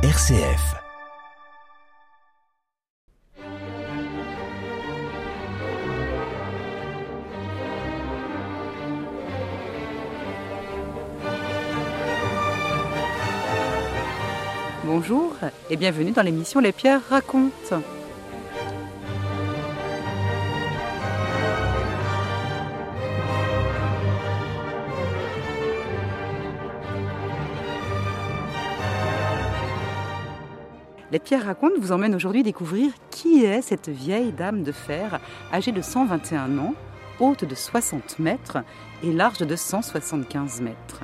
RCF. Bonjour et bienvenue dans l'émission Les Pierres racontent. Les Pierres racontent vous emmène aujourd'hui découvrir qui est cette vieille dame de fer âgée de 121 ans, haute de 60 mètres et large de 175 mètres.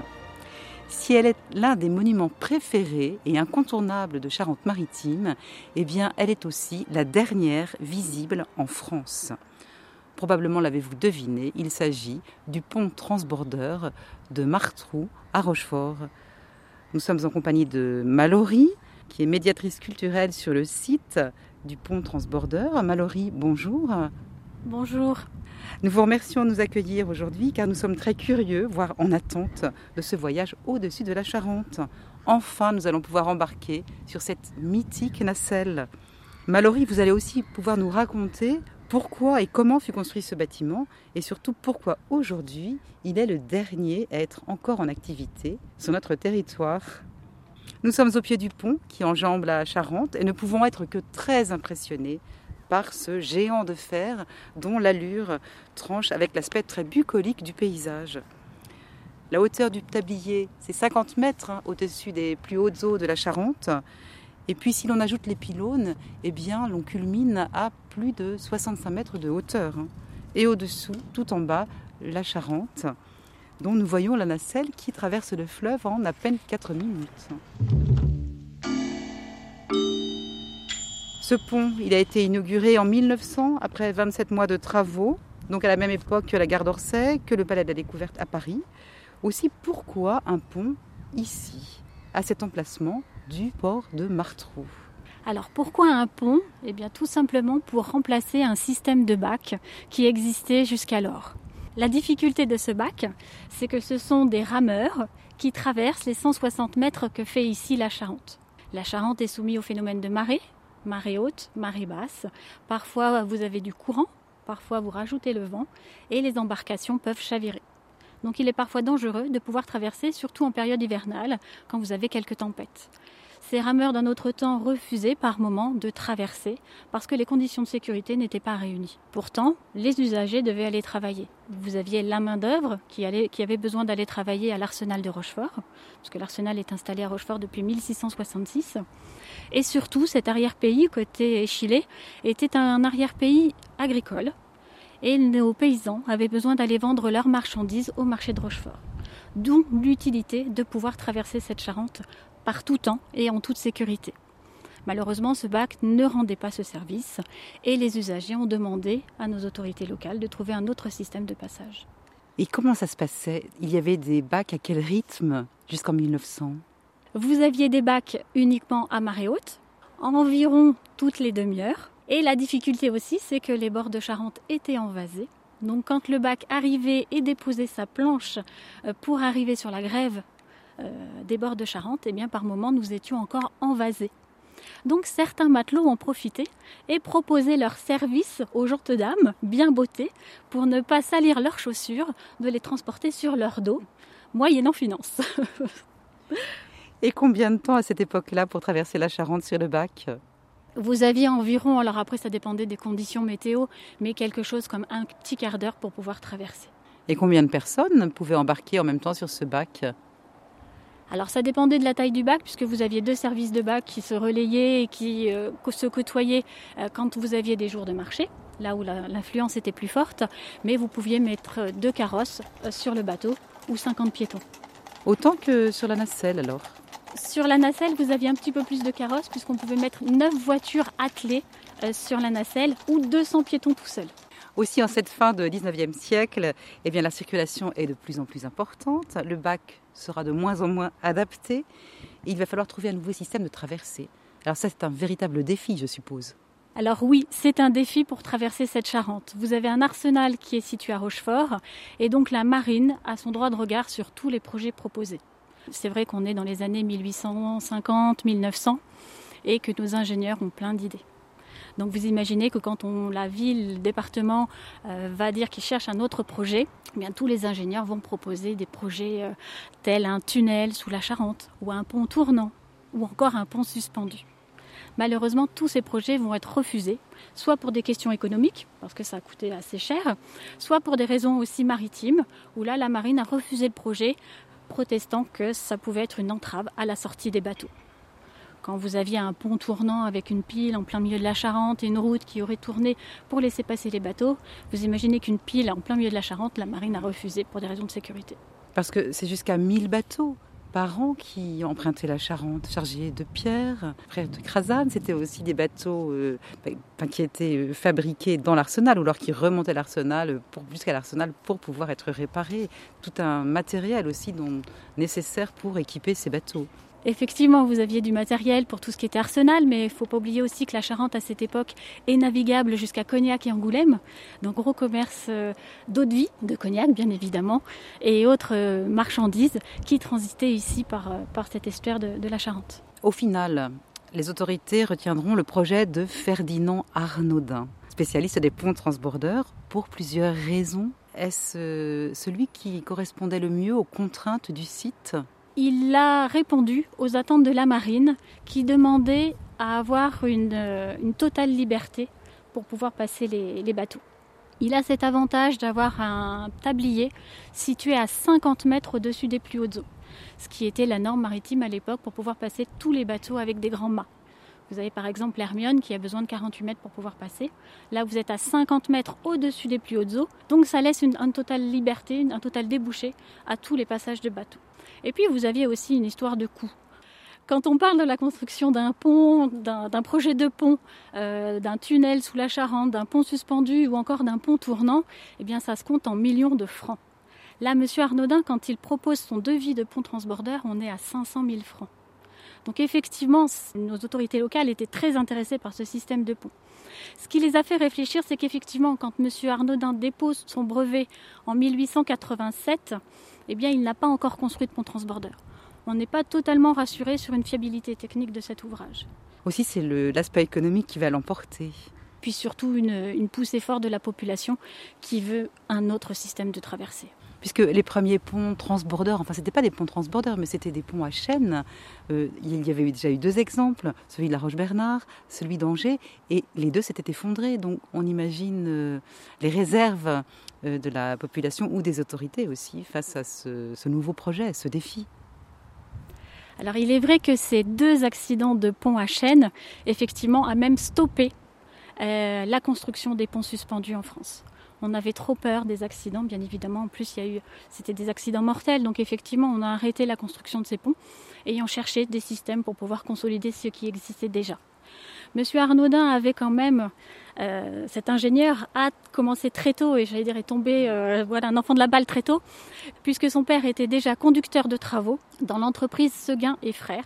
Si elle est l'un des monuments préférés et incontournables de Charente-Maritime, eh bien, elle est aussi la dernière visible en France. Probablement l'avez-vous deviné, il s'agit du pont transbordeur de Martrou à Rochefort. Nous sommes en compagnie de Mallory, qui est médiatrice culturelle sur le site du pont transbordeur. Mallory, bonjour. Bonjour. Nous vous remercions de nous accueillir aujourd'hui car nous sommes très curieux, voire en attente de ce voyage au-dessus de la Charente. Enfin, nous allons pouvoir embarquer sur cette mythique nacelle. Mallory, vous allez aussi pouvoir nous raconter pourquoi et comment fut construit ce bâtiment et surtout pourquoi aujourd'hui il est le dernier à être encore en activité sur notre territoire. Nous sommes au pied du pont qui enjambe la Charente et ne pouvons être que très impressionnés par ce géant de fer dont l'allure tranche avec l'aspect très bucolique du paysage. La hauteur du tablier, c'est 50 mètres hein, au-dessus des plus hautes eaux de la Charente. Et puis si l'on ajoute les pylônes, eh bien l'on culmine à plus de 65 mètres de hauteur. hein. Et au-dessous, tout en bas, la Charente, dont nous voyons la nacelle qui traverse le fleuve en à peine 4 minutes. Ce pont, il a été inauguré en 1900 après 27 mois de travaux, donc à la même époque que la gare d'Orsay, que le Palais de la Découverte à Paris. Aussi, pourquoi un pont ici, à cet emplacement du port de Martrou? Alors pourquoi un pont? Eh bien tout simplement pour remplacer un système de bac qui existait jusqu'alors. La difficulté de ce bac, c'est que ce sont des rameurs qui traversent les 160 mètres que fait ici la Charente. La Charente est soumise au phénomène de marée, marée haute, marée basse. Parfois vous avez du courant, parfois vous rajoutez le vent et les embarcations peuvent chavirer. Donc il est parfois dangereux de pouvoir traverser, surtout en période hivernale, quand vous avez quelques tempêtes. Ces rameurs d'un autre temps refusaient par moment de traverser parce que les conditions de sécurité n'étaient pas réunies. Pourtant, les usagers devaient aller travailler. Vous aviez la main-d'œuvre qui, avait besoin d'aller travailler à l'arsenal de Rochefort, parce que l'arsenal est installé à Rochefort depuis 1666. Et surtout, cet arrière-pays, côté Échillé, était un arrière-pays agricole. Et nos paysans avaient besoin d'aller vendre leurs marchandises au marché de Rochefort. D'où l'utilité de pouvoir traverser cette Charente par tout temps et en toute sécurité. Malheureusement, ce bac ne rendait pas ce service et les usagers ont demandé à nos autorités locales de trouver un autre système de passage. Et comment ça se passait? Il y avait des bacs à quel rythme jusqu'en 1900 Vous aviez des bacs uniquement à marée haute, environ toutes les demi-heures. Et la difficulté aussi, c'est que les bords de Charente étaient envasés. Donc quand le bac arrivait et déposait sa planche euh, pour arriver sur la grève des bords de Charente, eh bien par moment nous étions encore envasés. Donc certains matelots en profitaient et proposaient leur service aux gentes dames, bien bottées, pour ne pas salir leurs chaussures, de les transporter sur leur dos, moyennant finance. Et combien de temps à cette époque-là pour traverser la Charente sur le bac? Vous aviez environ, alors après ça dépendait des conditions météo, mais quelque chose comme un petit quart d'heure pour pouvoir traverser. Et combien de personnes pouvaient embarquer en même temps sur ce bac? Alors ça dépendait de la taille du bac, puisque vous aviez deux services de bac qui se relayaient et qui euh, se côtoyaient euh, quand vous aviez des jours de marché, là où l'influence était plus forte, mais vous pouviez mettre deux carrosses euh, sur le bateau ou 50 piétons. Autant que sur la nacelle alors? Sur la nacelle, vous aviez un petit peu plus de carrosses, puisqu'on pouvait mettre 9 voitures attelées sur la nacelle ou 200 piétons tout seuls. Aussi en cette fin de 19e siècle, eh bien, la circulation est de plus en plus importante, le bac sera de moins en moins adapté, il va falloir trouver un nouveau système de traversée. Alors ça c'est un véritable défi je suppose. Alors oui, c'est un défi pour traverser cette Charente. Vous avez un arsenal qui est situé à Rochefort et donc la marine a son droit de regard sur tous les projets proposés. C'est vrai qu'on est dans les années 1850, 1900 et que nos ingénieurs ont plein d'idées. Donc vous imaginez que quand on, la ville, le département euh, va dire qu'il cherche un autre projet, eh bien tous les ingénieurs vont proposer des projets euh, tels un tunnel sous la Charente ou un pont tournant ou encore un pont suspendu. Malheureusement, tous ces projets vont être refusés, soit pour des questions économiques, parce que ça a coûté assez cher, soit pour des raisons aussi maritimes, où là, la marine a refusé le projet, protestant que ça pouvait être une entrave à la sortie des bateaux. Quand vous aviez un pont tournant avec une pile en plein milieu de la Charente et une route qui aurait tourné pour laisser passer les bateaux, vous imaginez qu'une pile en plein milieu de la Charente, la marine a refusé pour des raisons de sécurité. Parce que c'est jusqu'à 1000 bateaux par an qui empruntaient la Charente, chargés de pierres, de Crasane. C'était aussi des bateaux euh, qui étaient euh, fabriqués dans l'arsenal ou alors qui remontaient l'arsenal jusqu'à l'arsenal pour pouvoir être réparés. Tout un matériel aussi dont, nécessaire pour équiper ces bateaux. Effectivement, vous aviez du matériel pour tout ce qui était arsenal, mais il ne faut pas oublier aussi que la Charente à cette époque est navigable jusqu'à Cognac et Angoulême, donc gros commerce euh, d'eau de vie, de Cognac bien évidemment, et autres euh, marchandises qui transitaient ici par, euh, par cet estuaire de, de la Charente. Au final, les autorités retiendront le projet de Ferdinand Arnaudin, spécialiste des ponts transbordeurs, pour plusieurs raisons. Est-ce celui qui correspondait le mieux aux contraintes du site? Il a répondu aux attentes de la marine qui demandait à avoir une, euh, totale liberté pour pouvoir passer les, bateaux. Il a cet avantage d'avoir un tablier situé à 50 mètres au-dessus des plus hautes eaux, ce qui était la norme maritime à l'époque pour pouvoir passer tous les bateaux avec des grands mâts. Vous avez par exemple l'Hermione qui a besoin de 48 mètres pour pouvoir passer. Là, vous êtes à 50 mètres au-dessus des plus hautes eaux. Donc ça laisse une, totale liberté, un total débouché à tous les passages de bateaux. Et puis vous aviez aussi une histoire de coût. Quand on parle de la construction d'un pont, d'un projet de pont, euh, d'un tunnel sous la Charente, d'un pont suspendu ou encore d'un pont tournant, eh bien ça se compte en millions de francs. Là, M. Arnaudin, quand il propose son devis de pont transbordeur, on est à 500 000 francs. Donc effectivement, nos autorités locales étaient très intéressées par ce système de pont. Ce qui les a fait réfléchir, c'est qu'effectivement, quand M. Arnaudin dépose son brevet en 1887, eh bien, il n'a pas encore construit de pont transbordeur. On n'est pas totalement rassuré sur une fiabilité technique de cet ouvrage. Aussi, c'est l'aspect économique qui va l'emporter. Puis surtout une, une poussée forte de la population qui veut un autre système de traversée puisque les premiers ponts transbordeurs, enfin c'était pas des ponts transbordeurs, mais c'était des ponts à chaîne. Euh, il y avait déjà eu deux exemples, celui de la Roche-Bernard, celui d'Angers, et les deux s'étaient effondrés. Donc on imagine euh, les réserves de la population ou des autorités aussi face à ce, nouveau projet, ce défi. Alors il est vrai que ces deux accidents de ponts à chaîne, effectivement, a même stoppé la construction des ponts suspendus en France on avait trop peur des accidents, bien évidemment. En plus, c'était des accidents mortels, donc effectivement, on a arrêté la construction de ces ponts, ayant cherché des systèmes pour pouvoir consolider ce qui existait déjà. Monsieur Arnaudin avait quand même, euh, cet ingénieur a commencé très tôt, et j'allais dire est tombé, euh, voilà, un enfant de la balle très tôt, puisque son père était déjà conducteur de travaux dans l'entreprise Seguin et Frères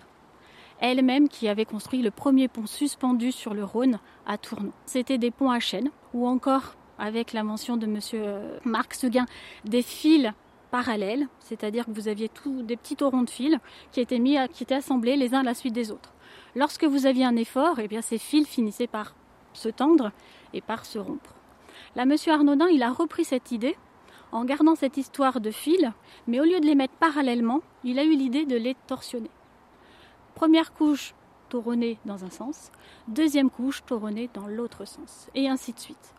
elle-même qui avait construit le premier pont suspendu sur le Rhône à Tournon. C'était des ponts à chaîne ou encore avec la mention de monsieur euh, Marc Seguin, des fils parallèles, c'est-à-dire que vous aviez tout, des petits torons de fils qui étaient, mis qui étaient assemblés les uns à la suite des autres. Lorsque vous aviez un effort, eh bien, ces fils finissaient par se tendre et par se rompre. Là, monsieur Arnaudin, il a repris cette idée en gardant cette histoire de fils, mais au lieu de les mettre parallèlement, il a eu l'idée de les torsionner. Première couche toronnée dans un sens, deuxième couche toronnée dans l'autre sens, et ainsi de suite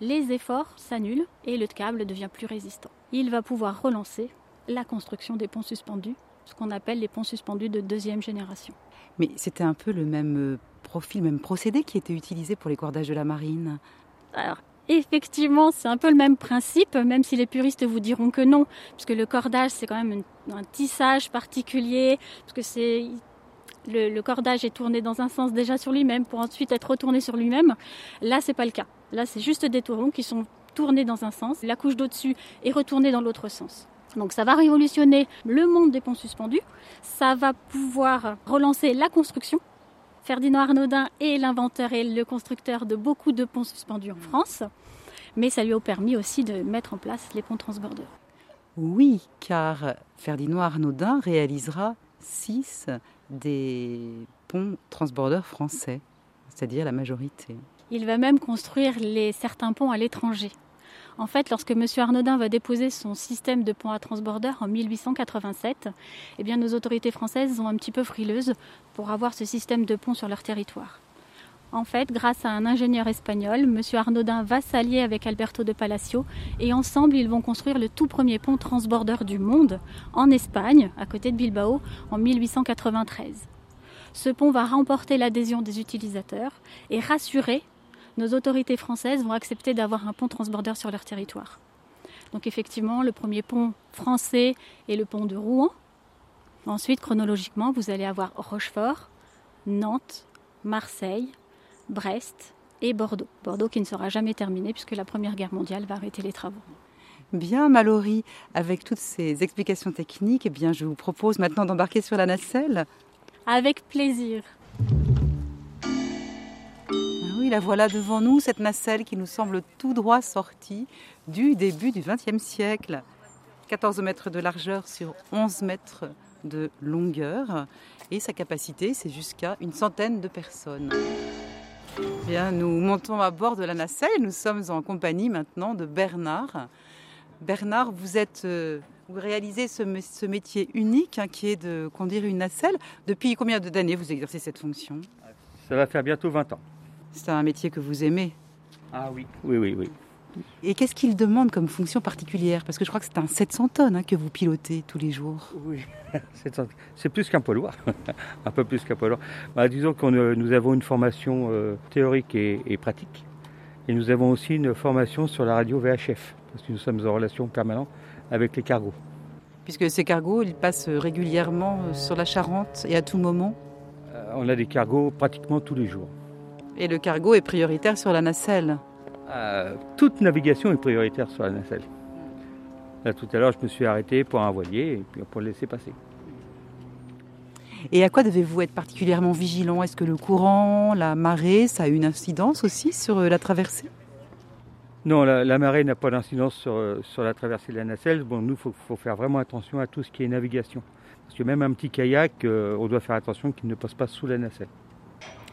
les efforts s'annulent et le câble devient plus résistant. Il va pouvoir relancer la construction des ponts suspendus, ce qu'on appelle les ponts suspendus de deuxième génération. Mais c'était un peu le même euh, profil, le même procédé qui était utilisé pour les cordages de la marine Alors, effectivement, c'est un peu le même principe, même si les puristes vous diront que non, puisque le cordage, c'est quand même un tissage particulier, parce que c'est le, cordage est tourné dans un sens déjà sur lui-même pour ensuite être retourné sur lui-même. Là, c'est pas le cas. Là, c'est juste des tourons qui sont tournés dans un sens. La couche d'au-dessus est retournée dans l'autre sens. Donc ça va révolutionner le monde des ponts suspendus. Ça va pouvoir relancer la construction. Ferdinand Arnaudin est l'inventeur et le constructeur de beaucoup de ponts suspendus en France. Mais ça lui a permis aussi de mettre en place les ponts transbordeurs. Oui, car Ferdinand Arnaudin réalisera six des ponts transbordeurs français, c'est-à-dire la majorité. Il va même construire les, certains ponts à l'étranger. En fait, lorsque M. Arnaudin va déposer son système de pont à transbordeur en 1887, eh bien, nos autorités françaises sont un petit peu frileuses pour avoir ce système de pont sur leur territoire. En fait, grâce à un ingénieur espagnol, M. Arnaudin va s'allier avec Alberto de Palacio et ensemble, ils vont construire le tout premier pont transbordeur du monde en Espagne, à côté de Bilbao, en 1893. Ce pont va remporter l'adhésion des utilisateurs et rassurer nos autorités françaises vont accepter d'avoir un pont transbordeur sur leur territoire. Donc effectivement, le premier pont français est le pont de Rouen. Ensuite, chronologiquement, vous allez avoir Rochefort, Nantes, Marseille, Brest et Bordeaux. Bordeaux qui ne sera jamais terminé puisque la Première Guerre mondiale va arrêter les travaux. Bien, Mallory, avec toutes ces explications techniques, eh bien, je vous propose maintenant d'embarquer sur la nacelle. Avec plaisir voilà devant nous, cette nacelle qui nous semble tout droit sortie du début du XXe siècle. 14 mètres de largeur sur 11 mètres de longueur et sa capacité c'est jusqu'à une centaine de personnes. Bien, nous montons à bord de la nacelle. Nous sommes en compagnie maintenant de Bernard. Bernard, vous euh, réalisez ce, métier unique hein, qui est de conduire une nacelle. Depuis combien d'années vous exercez cette fonction? Ça va faire bientôt 20 ans. C'est un métier que vous aimez Ah oui, oui, oui, oui. Et qu'est-ce qu'il demande comme fonction particulière? Parce que je crois que c'est un 700 tonnes hein, que vous pilotez tous les jours. Oui, c'est plus qu'un poids lourd, un peu plus qu'un poids lourd. Bah, disons que euh, nous avons une formation euh, théorique et, pratique. Et nous avons aussi une formation sur la radio VHF, parce que nous sommes en relation permanente avec les cargos. Puisque ces cargos, ils passent régulièrement euh, sur la Charente et à tout moment? On a des cargos pratiquement tous les jours. Et le cargo est prioritaire sur la nacelle euh, Toute navigation est prioritaire sur la nacelle. Là, tout à l'heure, je me suis arrêté pour un voilier et puis pour le laisser passer. Et à quoi devez-vous être particulièrement vigilant? Est-ce que le courant, la marée, ça a une incidence aussi sur euh, la traversée? Non, la, marée n'a pas d'incidence sur, euh, sur, la traversée de la nacelle. Bon, nous, il faut, faire vraiment attention à tout ce qui est navigation. Parce que même un petit kayak, on doit faire attention qu'il ne passe pas sous la nacelle.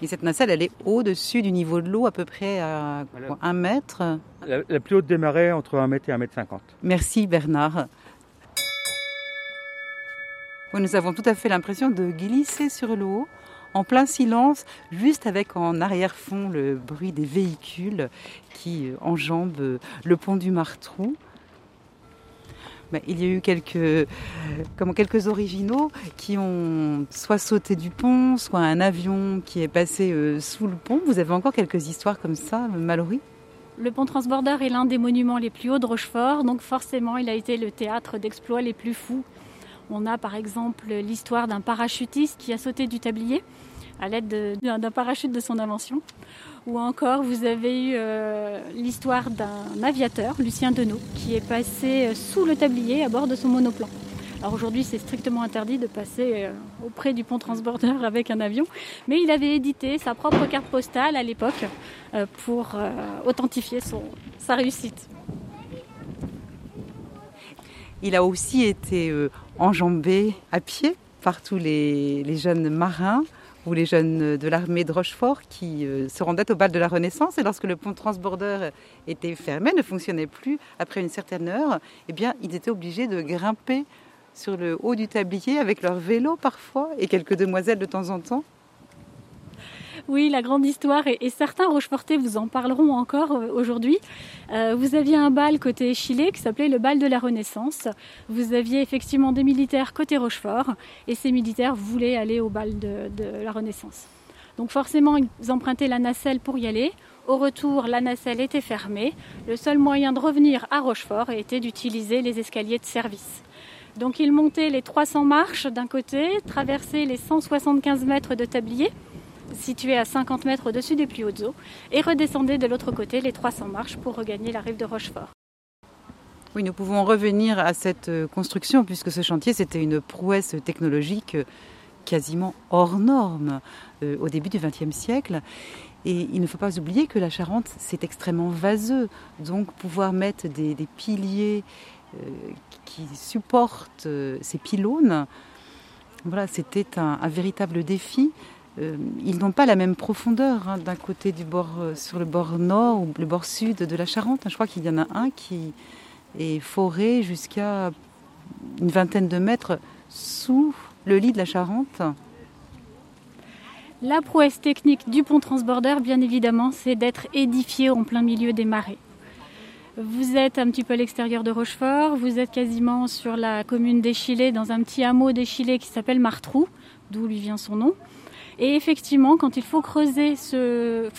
Et cette nacelle, elle est au-dessus du niveau de l'eau, à peu près à 1 mètre. La, plus haute des marais, entre 1 mètre et 1 mètre 50. Merci Bernard. nous avons tout à fait l'impression de glisser sur l'eau, en plein silence, juste avec en arrière-fond le bruit des véhicules qui enjambent le pont du Martrou. Il y a eu quelques, comment, quelques originaux qui ont soit sauté du pont, soit un avion qui est passé euh, sous le pont. Vous avez encore quelques histoires comme ça, Mallory? Le pont transborder est l'un des monuments les plus hauts de Rochefort, donc forcément il a été le théâtre d'exploits les plus fous. On a par exemple l'histoire d'un parachutiste qui a sauté du tablier à l'aide d'un parachute de son invention. Ou encore, vous avez eu euh, l'histoire d'un aviateur, Lucien Denot, qui est passé euh, sous le tablier à bord de son monoplan. Alors aujourd'hui, c'est strictement interdit de passer euh, auprès du pont transborder avec un avion, mais il avait édité sa propre carte postale à l'époque pour authentifier son, sa réussite. Il a aussi été enjambé à pied par tous les jeunes marins ou les jeunes de l'armée de Rochefort qui euh, se rendaient au bal de la Renaissance et lorsque le pont transborder était fermé, ne fonctionnait plus après une certaine heure, eh bien, ils étaient obligés de grimper sur le haut du tablier avec leur vélo parfois et quelques demoiselles de temps en temps. Oui, la grande histoire, et, certains Rochefortais vous en parleront encore euh, aujourd'hui. Euh, vous aviez un bal côté Chile qui s'appelait le bal de la Renaissance. Vous aviez effectivement des militaires côté Rochefort, et ces militaires voulaient aller au bal de, de la Renaissance. Donc forcément, ils empruntaient la nacelle pour y aller. Au retour, la nacelle était fermée. Le seul moyen de revenir à Rochefort était d'utiliser les escaliers de service. Donc ils montaient les 300 marches d'un côté, traversaient les 175 mètres de tablier, situé à 50 mètres au-dessus des plus hautes eaux, et redescendez de l'autre côté les 300 marches pour regagner la rive de Rochefort. Oui, nous pouvons revenir à cette euh, construction puisque ce chantier, c'était une prouesse technologique euh, quasiment hors norme euh, au début du XXe siècle. Et il ne faut pas oublier que la Charente, c'est extrêmement vaseux. Donc pouvoir mettre des, piliers qui supportent ces pylônes, voilà, c'était un, véritable défi. Ils n'ont pas la même profondeur hein, d'un côté du bord, sur le bord nord ou le bord sud de la Charente. Je crois qu'il y en a un qui est foré jusqu'à une vingtaine de mètres sous le lit de la Charente. La prouesse technique du pont transborder, bien évidemment, c'est d'être édifié en plein milieu des marais. Vous êtes un petit peu à l'extérieur de Rochefort, vous êtes quasiment sur la commune d'Échillé, dans un petit hameau d'Échillé qui s'appelle Martrou, d'où lui vient son nom. Et effectivement, quand il faut creuser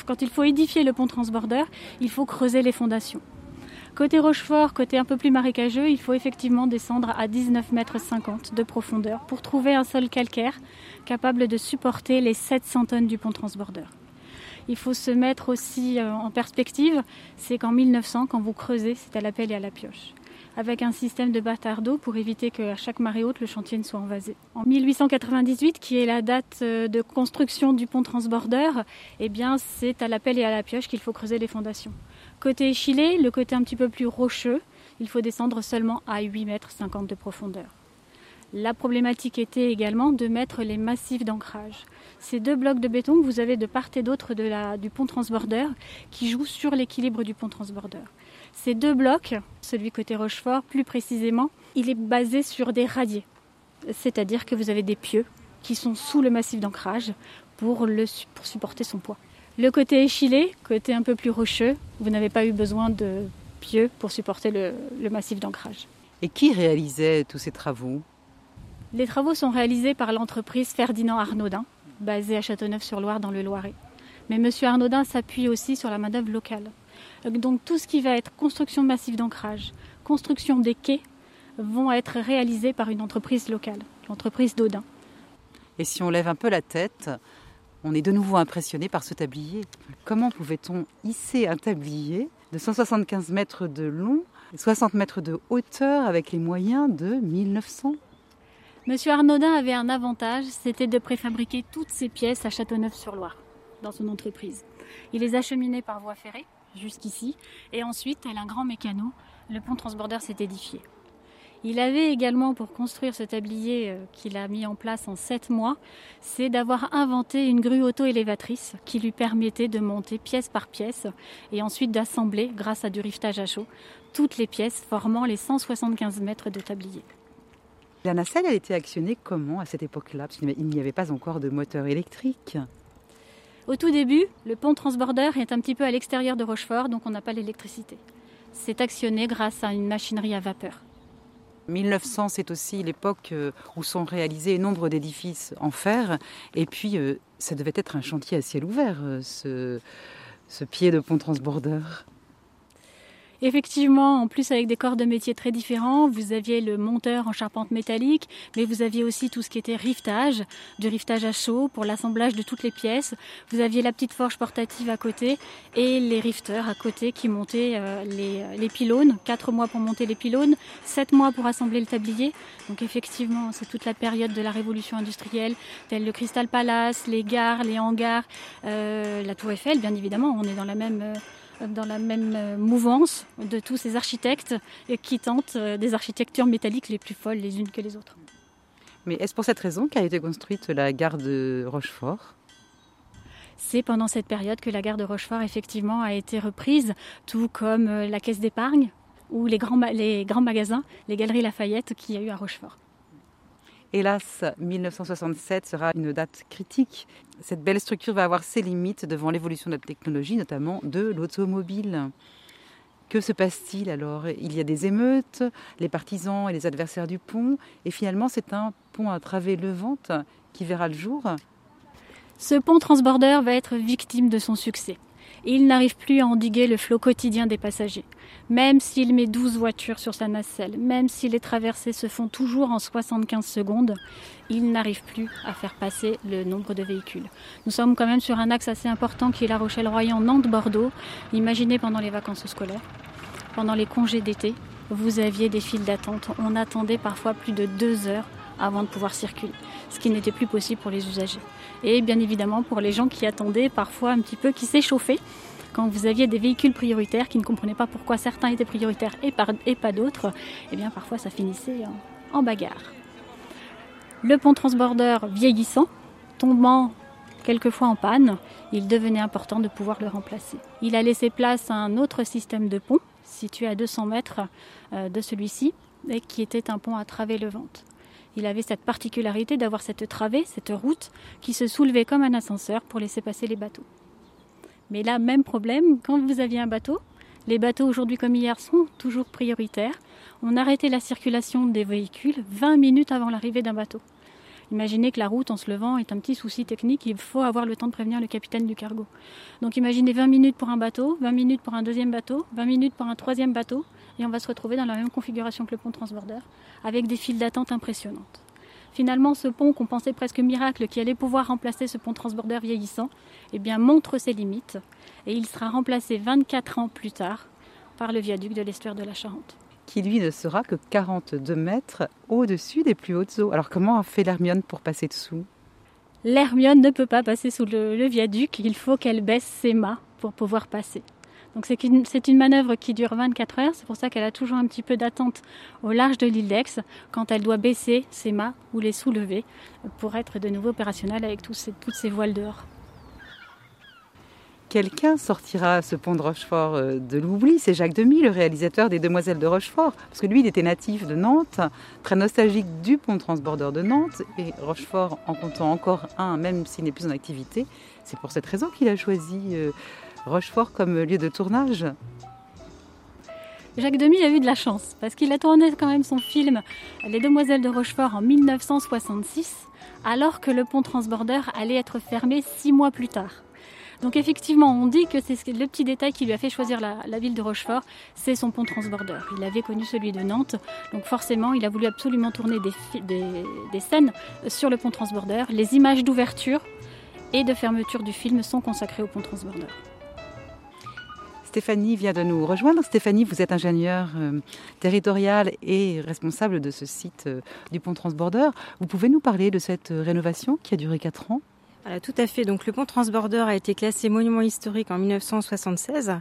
quand il faut édifier le pont transborder, il faut creuser les fondations. Côté Rochefort, côté un peu plus marécageux, il faut effectivement descendre à 19,50 mètres de profondeur pour trouver un sol calcaire capable de supporter les 700 tonnes du pont transborder. Il faut se mettre aussi euh, en perspective, c'est qu'en 1900, quand vous creusez, c'est à la pelle et à la pioche avec un système de bâtard d'eau pour éviter qu'à chaque marée haute, le chantier ne soit envasé. En 1898, qui est la date euh, de construction du pont transborder, eh c'est à la pelle et à la pioche qu'il faut creuser les fondations. Côté échillé, le côté un petit peu plus rocheux, il faut descendre seulement à 8 mètres de profondeur. La problématique était également de mettre les massifs d'ancrage. Ces deux blocs de béton que vous avez de part et d'autre du pont transborder qui jouent sur l'équilibre du pont transborder. Ces deux blocs, celui côté Rochefort plus précisément, il est basé sur des radiers. C'est-à-dire que vous avez des pieux qui sont sous le massif d'ancrage pour, pour supporter son poids. Le côté échillé, côté un peu plus rocheux, vous n'avez pas eu besoin de pieux pour supporter le, massif d'ancrage. Et qui réalisait tous ces travaux? Les travaux sont réalisés par l'entreprise Ferdinand Arnaudin, basée à Châteauneuf-sur-Loire dans le Loiret. Mais M. Arnaudin s'appuie aussi sur la main-d'œuvre locale. Donc tout ce qui va être construction massive d'ancrage, construction des quais, vont être réalisés par une entreprise locale, l'entreprise d'Audin. Et si on lève un peu la tête, on est de nouveau impressionné par ce tablier. Comment pouvait-on hisser un tablier de 175 mètres de long, 60 mètres de hauteur avec les moyens de 1900 Monsieur Arnaudin avait un avantage, c'était de préfabriquer toutes ses pièces à Châteauneuf-sur-Loire, dans son entreprise. Il les acheminait par voie ferrée jusqu'ici, et ensuite, tel un grand mécano, le pont transborder s'est édifié. Il avait également pour construire ce tablier euh, qu'il a mis en place en sept mois, c'est d'avoir inventé une grue auto-élévatrice qui lui permettait de monter pièce par pièce et ensuite d'assembler, grâce à du rivetage à chaud, toutes les pièces formant les 175 mètres de tablier. La nacelle a été actionnée comment à cette époque-là? Il n'y avait pas encore de moteur électrique. Au tout début, le pont transborder est un petit peu à l'extérieur de Rochefort, donc on n'a pas l'électricité. C'est actionné grâce à une machinerie à vapeur. 1900, c'est aussi l'époque euh, où sont réalisés nombre d'édifices en fer. Et puis, euh, ça devait être un chantier à ciel ouvert, euh, ce, pied de pont transborder. Effectivement, en plus avec des corps de métier très différents, vous aviez le monteur en charpente métallique, mais vous aviez aussi tout ce qui était riftage, du riftage à chaud pour l'assemblage de toutes les pièces. Vous aviez la petite forge portative à côté et les rifters à côté qui montaient euh, les, les pylônes. Quatre mois pour monter les pylônes, sept mois pour assembler le tablier. Donc effectivement, c'est toute la période de la révolution industrielle, telle le Crystal Palace, les gares, les hangars, euh, la Tour Eiffel, bien évidemment. On est dans la même euh, dans la même euh, mouvance de tous ces architectes qui tentent euh, des architectures métalliques les plus folles les unes que les autres. Mais est-ce pour cette raison qu'a été construite la gare de Rochefort? C'est pendant cette période que la gare de Rochefort effectivement a été reprise, tout comme euh, la caisse d'épargne ou les grands, les grands magasins, les galeries Lafayette qu'il y a eu à Rochefort. Hélas, 1967 sera une date critique. Cette belle structure va avoir ses limites devant l'évolution de la technologie, notamment de l'automobile. Que se passe-t-il alors? Il y a des émeutes, les partisans et les adversaires du pont, et finalement c'est un pont à travers levante qui verra le jour. Ce pont transborder va être victime de son succès il n'arrive plus à endiguer le flot quotidien des passagers. Même s'il met 12 voitures sur sa nacelle, même si les traversées se font toujours en 75 secondes, il n'arrive plus à faire passer le nombre de véhicules. Nous sommes quand même sur un axe assez important qui est La Rochelle-Royan, Nantes-Bordeaux. Imaginez pendant les vacances scolaires, pendant les congés d'été, vous aviez des files d'attente. On attendait parfois plus de deux heures avant de pouvoir circuler, ce qui n'était plus possible pour les usagers. Et bien évidemment pour les gens qui attendaient parfois un petit peu, qui s'échauffaient quand vous aviez des véhicules prioritaires qui ne comprenaient pas pourquoi certains étaient prioritaires et, pas d'autres, eh bien parfois ça finissait en, bagarre. Le pont transborder vieillissant, tombant quelquefois en panne, il devenait important de pouvoir le remplacer. Il a laissé place à un autre système de pont, situé à 200 mètres euh, de celui-ci, et qui était un pont à travée levante. Il avait cette particularité d'avoir cette travée, cette route, qui se soulevait comme un ascenseur pour laisser passer les bateaux. Mais là, même problème, quand vous aviez un bateau, les bateaux aujourd'hui comme hier sont toujours prioritaires. On arrêtait la circulation des véhicules 20 minutes avant l'arrivée d'un bateau. Imaginez que la route en se levant est un petit souci technique, il faut avoir le temps de prévenir le capitaine du cargo. Donc imaginez 20 minutes pour un bateau, 20 minutes pour un deuxième bateau, 20 minutes pour un troisième bateau, et on va se retrouver dans la même configuration que le pont transborder, avec des files d'attente impressionnantes. Finalement, ce pont qu'on pensait presque miracle qui allait pouvoir remplacer ce pont transborder vieillissant, eh bien, montre ses limites, et il sera remplacé 24 ans plus tard par le viaduc de l'estuaire de la Charente qui lui ne sera que 42 mètres au-dessus des plus hautes eaux. Alors comment a fait l'Hermione pour passer dessous? L'Hermione ne peut pas passer sous le, viaduc, il faut qu'elle baisse ses mâts pour pouvoir passer. Donc c'est une, une, manœuvre qui dure 24 heures, c'est pour ça qu'elle a toujours un petit peu d'attente au large de l'île d'Aix quand elle doit baisser ses mâts ou les soulever pour être de nouveau opérationnelle avec toutes ces voiles dehors quelqu'un sortira ce pont de Rochefort euh, de l'oubli. C'est Jacques Demy, le réalisateur des Demoiselles de Rochefort. Parce que lui, il était natif de Nantes, très nostalgique du pont transborder de Nantes. Et Rochefort, en comptant encore un, même s'il n'est plus en activité, c'est pour cette raison qu'il a choisi euh, Rochefort comme lieu de tournage. Jacques Demy a eu de la chance parce qu'il a tourné quand même son film Les Demoiselles de Rochefort en 1966 alors que le pont transborder allait être fermé six mois plus tard. Donc effectivement, on dit que c'est le petit détail qui lui a fait choisir la, ville de Rochefort, c'est son pont transborder. Il avait connu celui de Nantes, donc forcément, il a voulu absolument tourner des, scènes sur le pont transborder. Les images d'ouverture et de fermeture du film sont consacrées au pont transborder. Stéphanie vient de nous rejoindre. Stéphanie, vous êtes ingénieure euh, territoriale et responsable de ce site euh, du pont transborder. Vous pouvez nous parler de cette euh, rénovation qui a duré 4 ans? Tout à fait. Donc le pont transborder a été classé monument historique en 1976.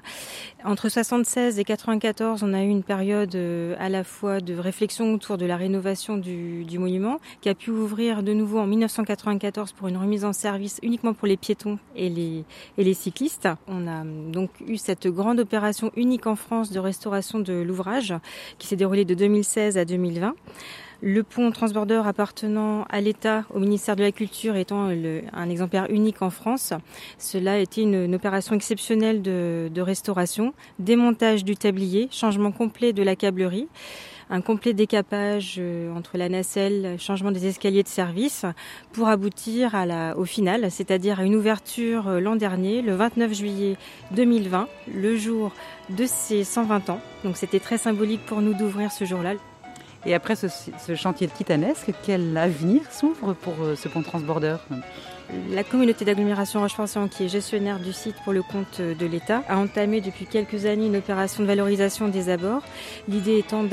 Entre 76 et 94, on a eu une période euh, à la fois de réflexion autour de la rénovation du, monument, qui a pu ouvrir de nouveau en 1994 pour une remise en service uniquement pour les piétons et les, et les cyclistes. On a donc eu cette grande opération unique en France de restauration de l'ouvrage qui s'est déroulée de 2016 à 2020. Le pont transborder appartenant à l'État, au ministère de la Culture, étant un exemplaire unique en France. Cela a été une, opération exceptionnelle de, restauration, démontage du tablier, changement complet de la câblerie un complet décapage euh, entre la nacelle, changement des escaliers de service, pour aboutir au final, c'est-à-dire à une ouverture euh, l'an dernier, le 29 juillet 2020, le jour de ses 120 ans. Donc c'était très symbolique pour nous d'ouvrir ce jour-là. Et après ce, chantier de titanesque, quel avenir s'ouvre pour euh, ce pont transborder la communauté d'agglomération Rochefort-Saint, qui est gestionnaire du site pour le compte de l'État, a entamé depuis quelques années une opération de valorisation des abords. L'idée étant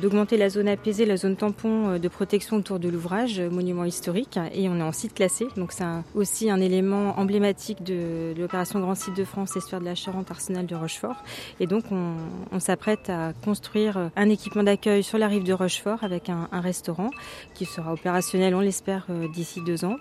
d'augmenter la zone apaisée, la zone tampon euh, de protection autour de l'ouvrage, euh, monument historique, et on est en site classé. Donc c'est aussi un élément emblématique de, l'opération Grand Site de France, Histoire de la Charente, Arsenal de Rochefort. Et donc on, s'apprête à construire un équipement d'accueil sur la rive de Rochefort avec un, un restaurant qui sera opérationnel, on l'espère, euh, d'ici deux ans.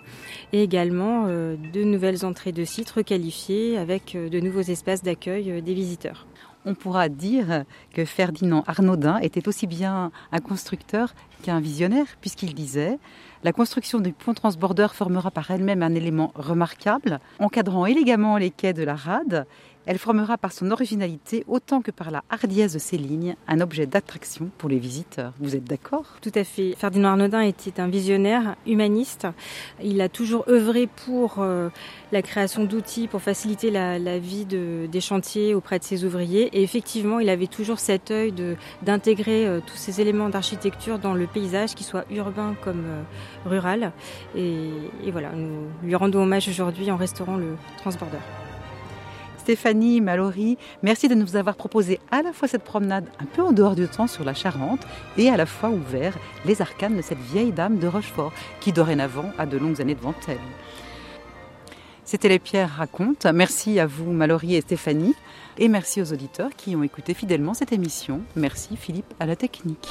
Et également euh, de nouvelles entrées de sites requalifiées avec euh, de nouveaux espaces d'accueil euh, des visiteurs. On pourra dire que Ferdinand Arnaudin était aussi bien un constructeur qu'un visionnaire, puisqu'il disait La construction du pont transborder formera par elle-même un élément remarquable, encadrant élégamment les quais de la rade elle formera par son originalité autant que par la hardiesse de ses lignes un objet d'attraction pour les visiteurs. Vous êtes d'accord? Tout à fait. Ferdinand Arnaudin était un visionnaire, humaniste. Il a toujours œuvré pour euh, la création d'outils pour faciliter la, vie des chantiers auprès de ses ouvriers. Et effectivement, il avait toujours cet œil d'intégrer euh, tous ces éléments d'architecture dans le paysage, qu'il soit urbain comme euh, rural. Et, et voilà, nous lui rendons hommage aujourd'hui en restaurant le Transborder. Stéphanie, Mallory, merci de nous avoir proposé à la fois cette promenade un peu en dehors du temps sur la Charente et à la fois ouvert les arcanes de cette vieille dame de Rochefort qui dorénavant a de longues années devant elle. C'était Les Pierres racontent. Merci à vous, Mallory et Stéphanie. Et merci aux auditeurs qui ont écouté fidèlement cette émission. Merci Philippe à la technique.